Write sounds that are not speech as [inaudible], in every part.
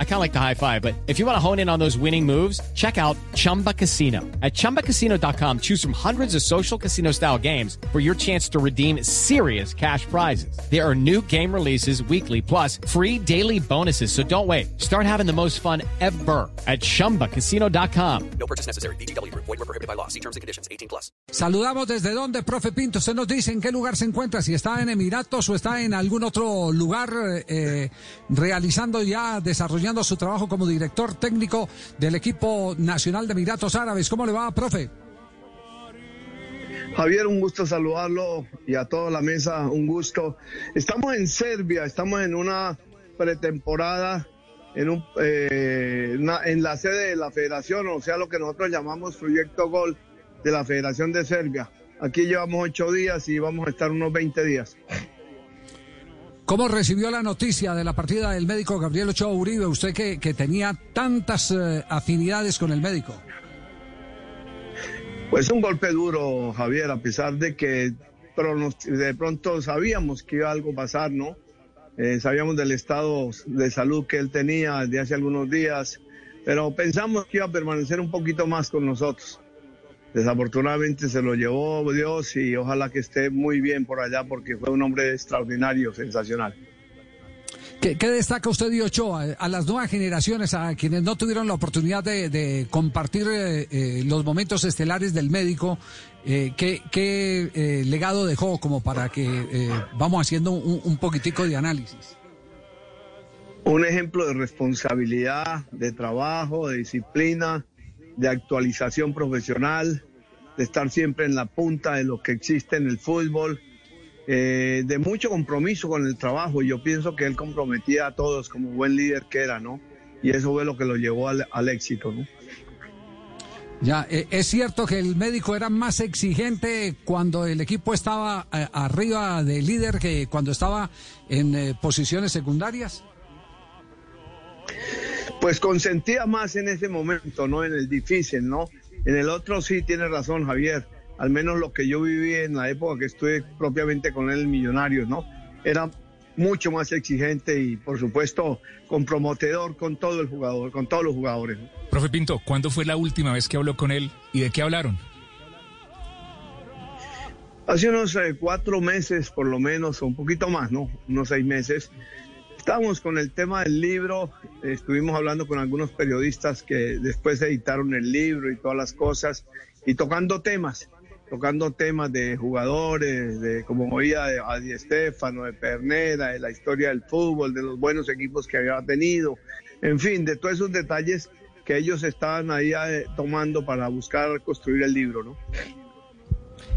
I kind of like the high five, but if you want to hone in on those winning moves, check out Chumba Casino. At ChumbaCasino.com, choose from hundreds of social casino style games for your chance to redeem serious cash prizes. There are new game releases weekly, plus free daily bonuses. So don't wait. Start having the most fun ever at ChumbaCasino.com. No purchase necessary. BGW. Void were prohibited by law. See terms and conditions. 18 plus. Saludamos desde donde, profe Pinto. Usted nos dice en qué lugar se encuentra, si está en Emiratos o está en algún otro lugar eh, realizando ya, desarrollando su trabajo como director técnico del equipo nacional de Emiratos Árabes. ¿Cómo le va, profe? Javier, un gusto saludarlo y a toda la mesa, un gusto. Estamos en Serbia, estamos en una pretemporada en, eh, la sede de la federación, o sea, lo que nosotros llamamos Proyecto Gol de la Federación de Serbia. Aquí llevamos ocho días y vamos a estar unos 20 días. ¿Cómo recibió la noticia de la partida del médico Gabriel Ochoa Uribe? Usted que, que tenía tantas eh, afinidades con el médico. Pues un golpe duro, Javier, a pesar de que de pronto sabíamos que iba algo a pasar, ¿no? Eh, sabíamos del estado de salud que él tenía desde hace algunos días, pero pensamos que iba a permanecer un poquito más con nosotros. Desafortunadamente se lo llevó Dios y ojalá que esté muy bien por allá porque fue un hombre extraordinario, sensacional. ¿Qué, qué destaca usted de Ochoa? A las nuevas generaciones, a quienes no tuvieron la oportunidad de, de compartir eh, eh, los momentos estelares del médico, eh, ¿qué, qué, eh, legado dejó como para que eh, vamos haciendo un, un poquitico de análisis? un ejemplo de responsabilidad, de trabajo, de disciplina, de actualización profesional, de estar siempre en la punta de lo que existe en el fútbol, eh, de mucho compromiso con el trabajo. Yo pienso que él comprometía a todos como buen líder que era, ¿no? Y eso fue lo que lo llevó al, al éxito, ¿no? Ya, eh, es cierto que el médico era más exigente cuando el equipo estaba eh, arriba de líder que cuando estaba en posiciones secundarias. Pues consentía más en ese momento, ¿no? En el difícil, ¿no? En el otro sí tiene razón, Javier. Al menos lo que yo viví en la época que estuve propiamente con él, Millonarios, ¿no? Era mucho más exigente y, por supuesto, comprometedor con todo el jugador, con todos los jugadores. Profe Pinto, ¿cuándo fue la última vez que habló con él y de qué hablaron? Hace unos eh, cuatro meses, por lo menos, o un poquito más, ¿no? Unos seis meses. Estábamos con el tema del libro, estuvimos hablando con algunos periodistas que después editaron el libro y todas las cosas, y tocando temas, tocando temas de jugadores, de como oía de a Di Stéfano, de Pernera, de la historia del fútbol, de los buenos equipos que había tenido, en fin, de todos esos detalles que ellos estaban ahí eh, tomando para buscar construir el libro, ¿no?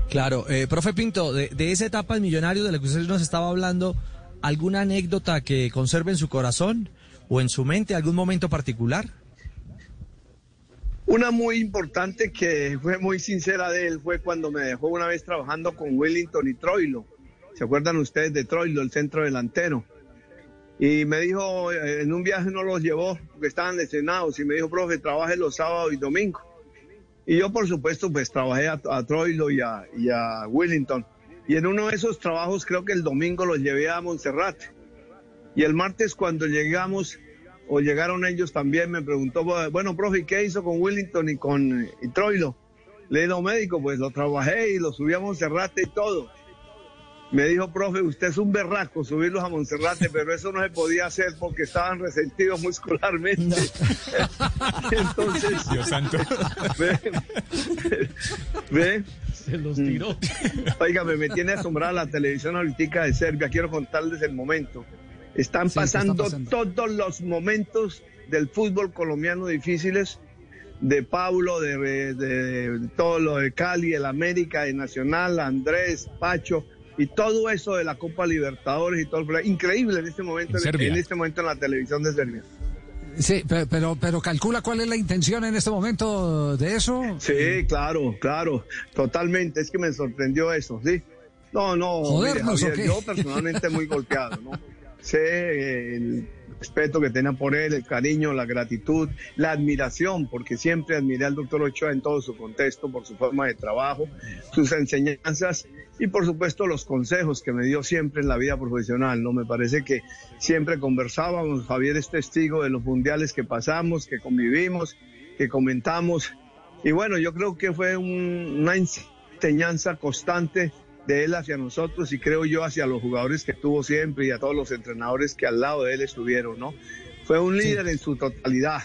Claro, eh, profe Pinto, de, de esa etapa en Millonarios de la que usted nos estaba hablando, ¿alguna anécdota que conserve en su corazón o en su mente, algún momento particular? Una muy importante que fue muy sincera de él fue cuando me dejó una vez trabajando con Wellington y Troilo. ¿Se acuerdan ustedes de Troilo, el centro delantero? Y me dijo, eh, en un viaje no los llevó porque estaban lesionados y me dijo, profe, trabaje los sábados y domingos. Y yo, por supuesto, pues trabajé a, a Troilo y a, y a Wellington. Y en uno de esos trabajos, creo que el domingo los llevé a Monserrate. Y el martes cuando llegamos, o llegaron ellos también, me preguntó, bueno, profe, ¿y ¿qué hizo con Wellington y con y Troilo? Le digo, médico, pues lo trabajé y lo subí a Monserrate y todo. Me dijo, profe, usted es un berraco subirlos a Monserrate, pero eso no se podía hacer porque estaban resentidos muscularmente. [laughs] Entonces, Dios santo. ve, ve, Se los tiró. Oiga, me tiene asombrada la televisión ahorita de Serbia. Quiero contarles el momento. Están Sí, ¿qué está pasando, pasando? todos los momentos del fútbol colombiano difíciles. De Paulo, de, de- de todo lo de Cali, el América, de Nacional, Andrés, Pacho y todo eso de la Copa Libertadores y todo. el- Increíble en este momento, En en, en este momento en la televisión de Serbia. Sí, pe- pero, pero calcula cuál es la intención en este momento de eso. Sí, claro, claro, totalmente. Es que me sorprendió eso, sí. No, no, mire, ¿Jodernos o Javier, yo personalmente muy golpeado, ¿no? [laughs] Sé, el- respeto que tenía por él, el cariño, la gratitud, la admiración, porque siempre admiré al doctor Ochoa en todo su contexto, por su forma de trabajo, sus enseñanzas y por supuesto los consejos que me dio siempre en la vida profesional. No me parece que siempre conversábamos, Javier es testigo de los mundiales que pasamos, que convivimos, que comentamos. Y bueno, yo creo que fue una enseñanza constante de él hacia nosotros y creo yo hacia los jugadores que tuvo siempre y a todos los entrenadores que al lado de él estuvieron, ¿no? Fue un líder en su totalidad,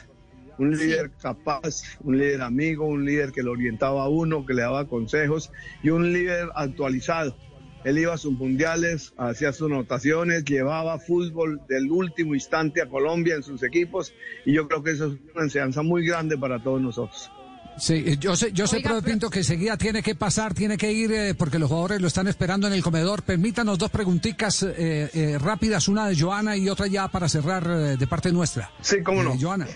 un líder capaz, un líder amigo, un líder que lo orientaba a uno, que le daba consejos y un líder actualizado. Él iba a sus mundiales, hacía sus anotaciones, llevaba fútbol del último instante a Colombia en sus equipos y yo creo que eso es una enseñanza muy grande para todos nosotros. Sí, yo sé, yo sé, Oiga, Pinto, que enseguida tiene que pasar, tiene que ir, eh, porque los jugadores lo están esperando en el comedor. Permítanos dos preguntitas eh, eh, rápidas, una de Joana y otra ya para cerrar de parte nuestra. Sí, cómo no. Joana.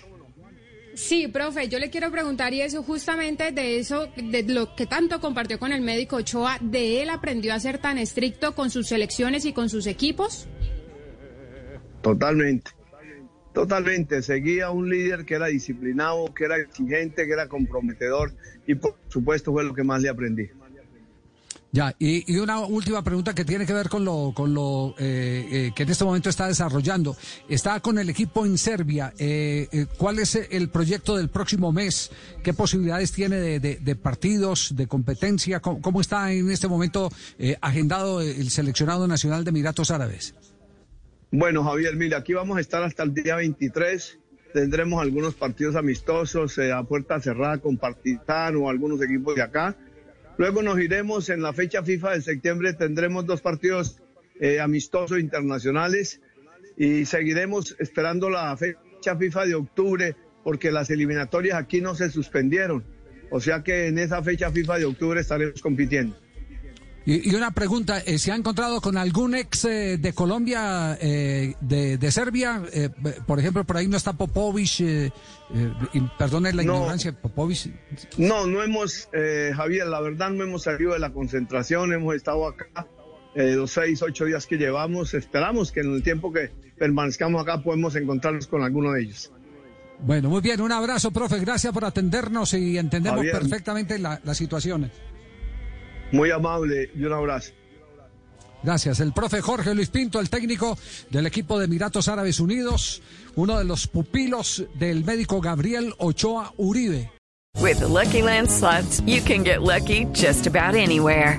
Sí, profe, yo le quiero preguntar y eso justamente de eso, de lo que tanto compartió con el médico Ochoa, ¿de él aprendió a ser tan estricto con sus selecciones y con sus equipos? Totalmente. Totalmente, seguía un líder que era disciplinado, que era exigente, que era comprometedor y por supuesto fue lo que más le aprendí. Ya, y, una última pregunta que tiene que ver con lo, con lo eh, eh, que en este momento está desarrollando. Está con el equipo en Serbia. Eh, ¿Cuál es el proyecto del próximo mes? ¿Qué posibilidades tiene de, partidos, de competencia? ¿Cómo, está en este momento agendado el seleccionado nacional de Emiratos Árabes? Bueno, Javier, mira, aquí vamos a estar hasta el día 23. Tendremos algunos partidos amistosos eh, a puerta cerrada con Partizan o algunos equipos de acá. Luego nos iremos en la fecha FIFA de septiembre, tendremos dos partidos eh, amistosos internacionales y seguiremos esperando la fecha FIFA de octubre porque las eliminatorias aquí no se suspendieron. O sea que en esa fecha FIFA de octubre estaremos compitiendo. Y, una pregunta, eh, ¿se ha encontrado con algún ex eh, de Colombia, eh, de, Serbia? por ejemplo, por ahí no está Popovich, perdone la ignorancia, Popovich. No, no hemos, Javier, la verdad no hemos salido de la concentración, hemos estado acá los seis, ocho días que llevamos, esperamos que en el tiempo que permanezcamos acá podemos encontrarnos con alguno de ellos. Bueno, muy bien, un abrazo, profe, gracias por atendernos y entendemos perfectamente la, la situación. Muy amable y un abrazo. Gracias. El profe Jorge Luis Pinto, el técnico del equipo de Emiratos Árabes Unidos, uno de los pupilos del médico Gabriel Ochoa Uribe. With Lucky Land slots, you can get lucky just about anywhere.